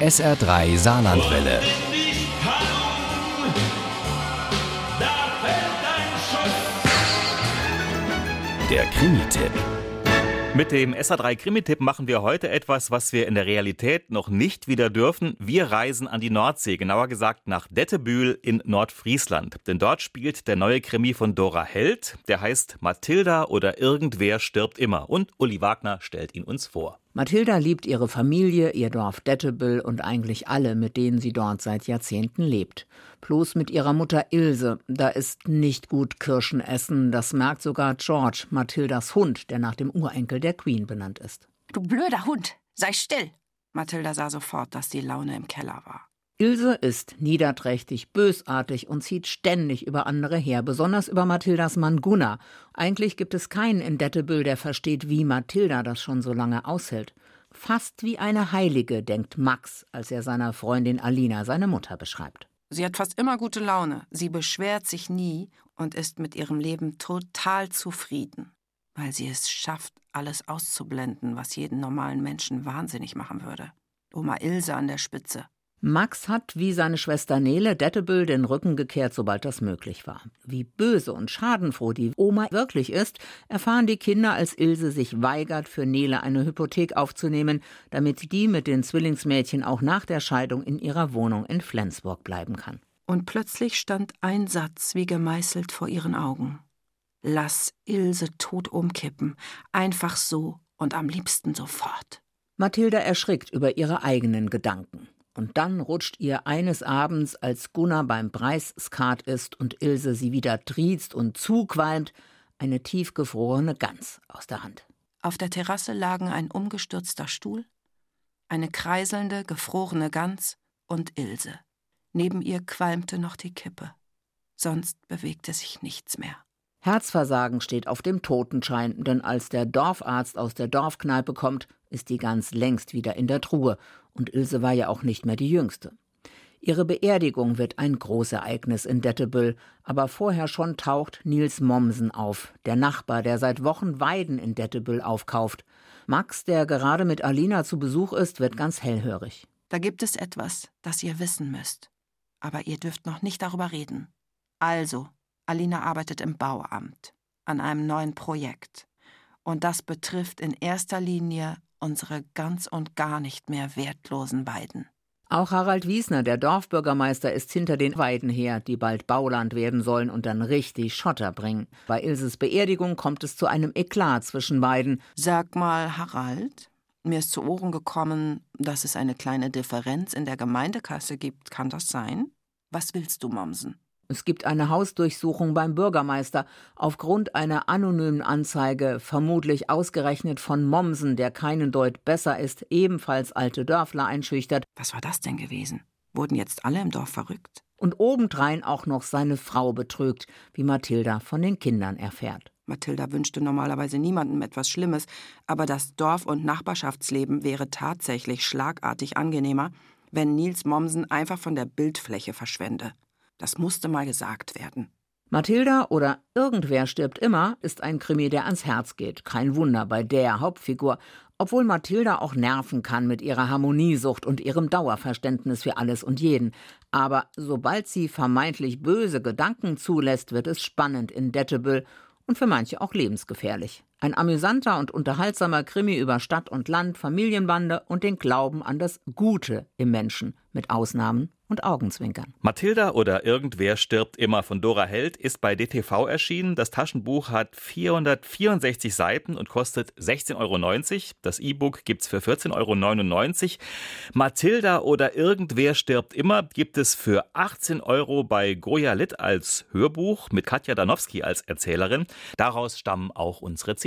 SR3 Saarlandwelle. Der Krimi-Tipp. Mit dem SA3 Krimi-Tipp machen wir heute etwas, was wir in der Realität noch nicht wieder dürfen. Wir reisen an die Nordsee, genauer gesagt nach Dettebühl in Nordfriesland. Denn dort spielt der neue Krimi von Dora Held. Der heißt Mathilda oder Irgendwer stirbt immer. Und Uli Wagner stellt ihn uns vor. Mathilda liebt ihre Familie, ihr Dorf Dettebüll und eigentlich alle, mit denen sie dort seit Jahrzehnten lebt. Bloß mit ihrer Mutter Ilse. Da ist nicht gut Kirschen essen. Das merkt sogar George, Mathildas Hund, der nach dem Urenkel der Queen benannt ist. Du blöder Hund, sei still! Mathilda sah sofort, dass die Laune im Keller war. Ilse ist niederträchtig, bösartig und zieht ständig über andere her, besonders über Mathildas Mann Gunnar. Eigentlich gibt es keinen in Dettebüll, der versteht, wie Mathilda das schon so lange aushält. Fast wie eine Heilige, denkt Max, als er seiner Freundin Alina seine Mutter beschreibt. Sie hat fast immer gute Laune, sie beschwert sich nie und ist mit ihrem Leben total zufrieden, weil sie es schafft, alles auszublenden, was jeden normalen Menschen wahnsinnig machen würde. Oma Ilse an der Spitze. Max hat wie seine Schwester Nele Dettebüll den Rücken gekehrt, sobald das möglich war. Wie böse und schadenfroh die Oma wirklich ist, erfahren die Kinder, als Ilse sich weigert, für Nele eine Hypothek aufzunehmen, damit die mit den Zwillingsmädchen auch nach der Scheidung in ihrer Wohnung in Flensburg bleiben kann. Und plötzlich stand ein Satz wie gemeißelt vor ihren Augen. Lass Ilse tot umkippen, einfach so und am liebsten sofort. Mathilda erschrickt über ihre eigenen Gedanken. Und dann rutscht ihr eines Abends, als Gunnar beim Preisskat ist und Ilse sie wieder triezt und zuqualmt, eine tiefgefrorene Gans aus der Hand. Auf der Terrasse lagen ein umgestürzter Stuhl, eine kreiselnde, gefrorene Gans und Ilse. Neben ihr qualmte noch die Kippe. Sonst bewegte sich nichts mehr. Herzversagen steht auf dem Totenschein, denn als der Dorfarzt aus der Dorfkneipe kommt, ist die Gans längst wieder in der Truhe, und Ilse war ja auch nicht mehr die Jüngste. Ihre Beerdigung wird ein Großereignis in Dettebüll, aber vorher schon taucht Nils Mommsen auf, der Nachbar, der seit Wochen Weiden in Dettebüll aufkauft. Max, der gerade mit Alina zu Besuch ist, wird ganz hellhörig. Da gibt es etwas, das ihr wissen müsst. Aber ihr dürft noch nicht darüber reden. Also, Alina arbeitet im Bauamt an einem neuen Projekt. Und das betrifft in erster Linie unsere ganz und gar nicht mehr wertlosen Weiden. Auch Harald Wiesner, der Dorfbürgermeister, ist hinter den Weiden her, die bald Bauland werden sollen und dann richtig Schotter bringen. Bei Ilses Beerdigung kommt es zu einem Eklat zwischen beiden. Sag mal, Harald, mir ist zu Ohren gekommen, dass es eine kleine Differenz in der Gemeindekasse gibt. Kann das sein? Was willst du, Mommsen? Es gibt eine Hausdurchsuchung beim Bürgermeister aufgrund einer anonymen Anzeige, vermutlich ausgerechnet von Mommsen, der keinen Deut besser ist, ebenfalls alte Dörfler einschüchtert. Was war das denn gewesen? Wurden jetzt alle im Dorf verrückt? Und obendrein auch noch seine Frau betrügt, wie Mathilda von den Kindern erfährt. Mathilda wünschte normalerweise niemandem etwas Schlimmes, aber das Dorf- und Nachbarschaftsleben wäre tatsächlich schlagartig angenehmer, wenn Nils Mommsen einfach von der Bildfläche verschwende. Das musste mal gesagt werden. Mathilda oder Irgendwer stirbt immer ist ein Krimi, der ans Herz geht. Kein Wunder bei der Hauptfigur. Obwohl Mathilda auch nerven kann mit ihrer Harmoniesucht und ihrem Dauerverständnis für alles und jeden. Aber sobald sie vermeintlich böse Gedanken zulässt, wird es spannend in Dettebüll und für manche auch lebensgefährlich. Ein amüsanter und unterhaltsamer Krimi über Stadt und Land, Familienbande und den Glauben an das Gute im Menschen, mit Ausnahmen und Augenzwinkern. Mathilda oder Irgendwer stirbt immer von Dora Held ist bei DTV erschienen. Das Taschenbuch hat 464 Seiten und kostet 16,90 Euro. Das E-Book gibt es für 14,99 Euro. Mathilda oder Irgendwer stirbt immer gibt es für 18 Euro bei Goya Litt als Hörbuch mit Katja Danowski als Erzählerin. Daraus stammen auch unsere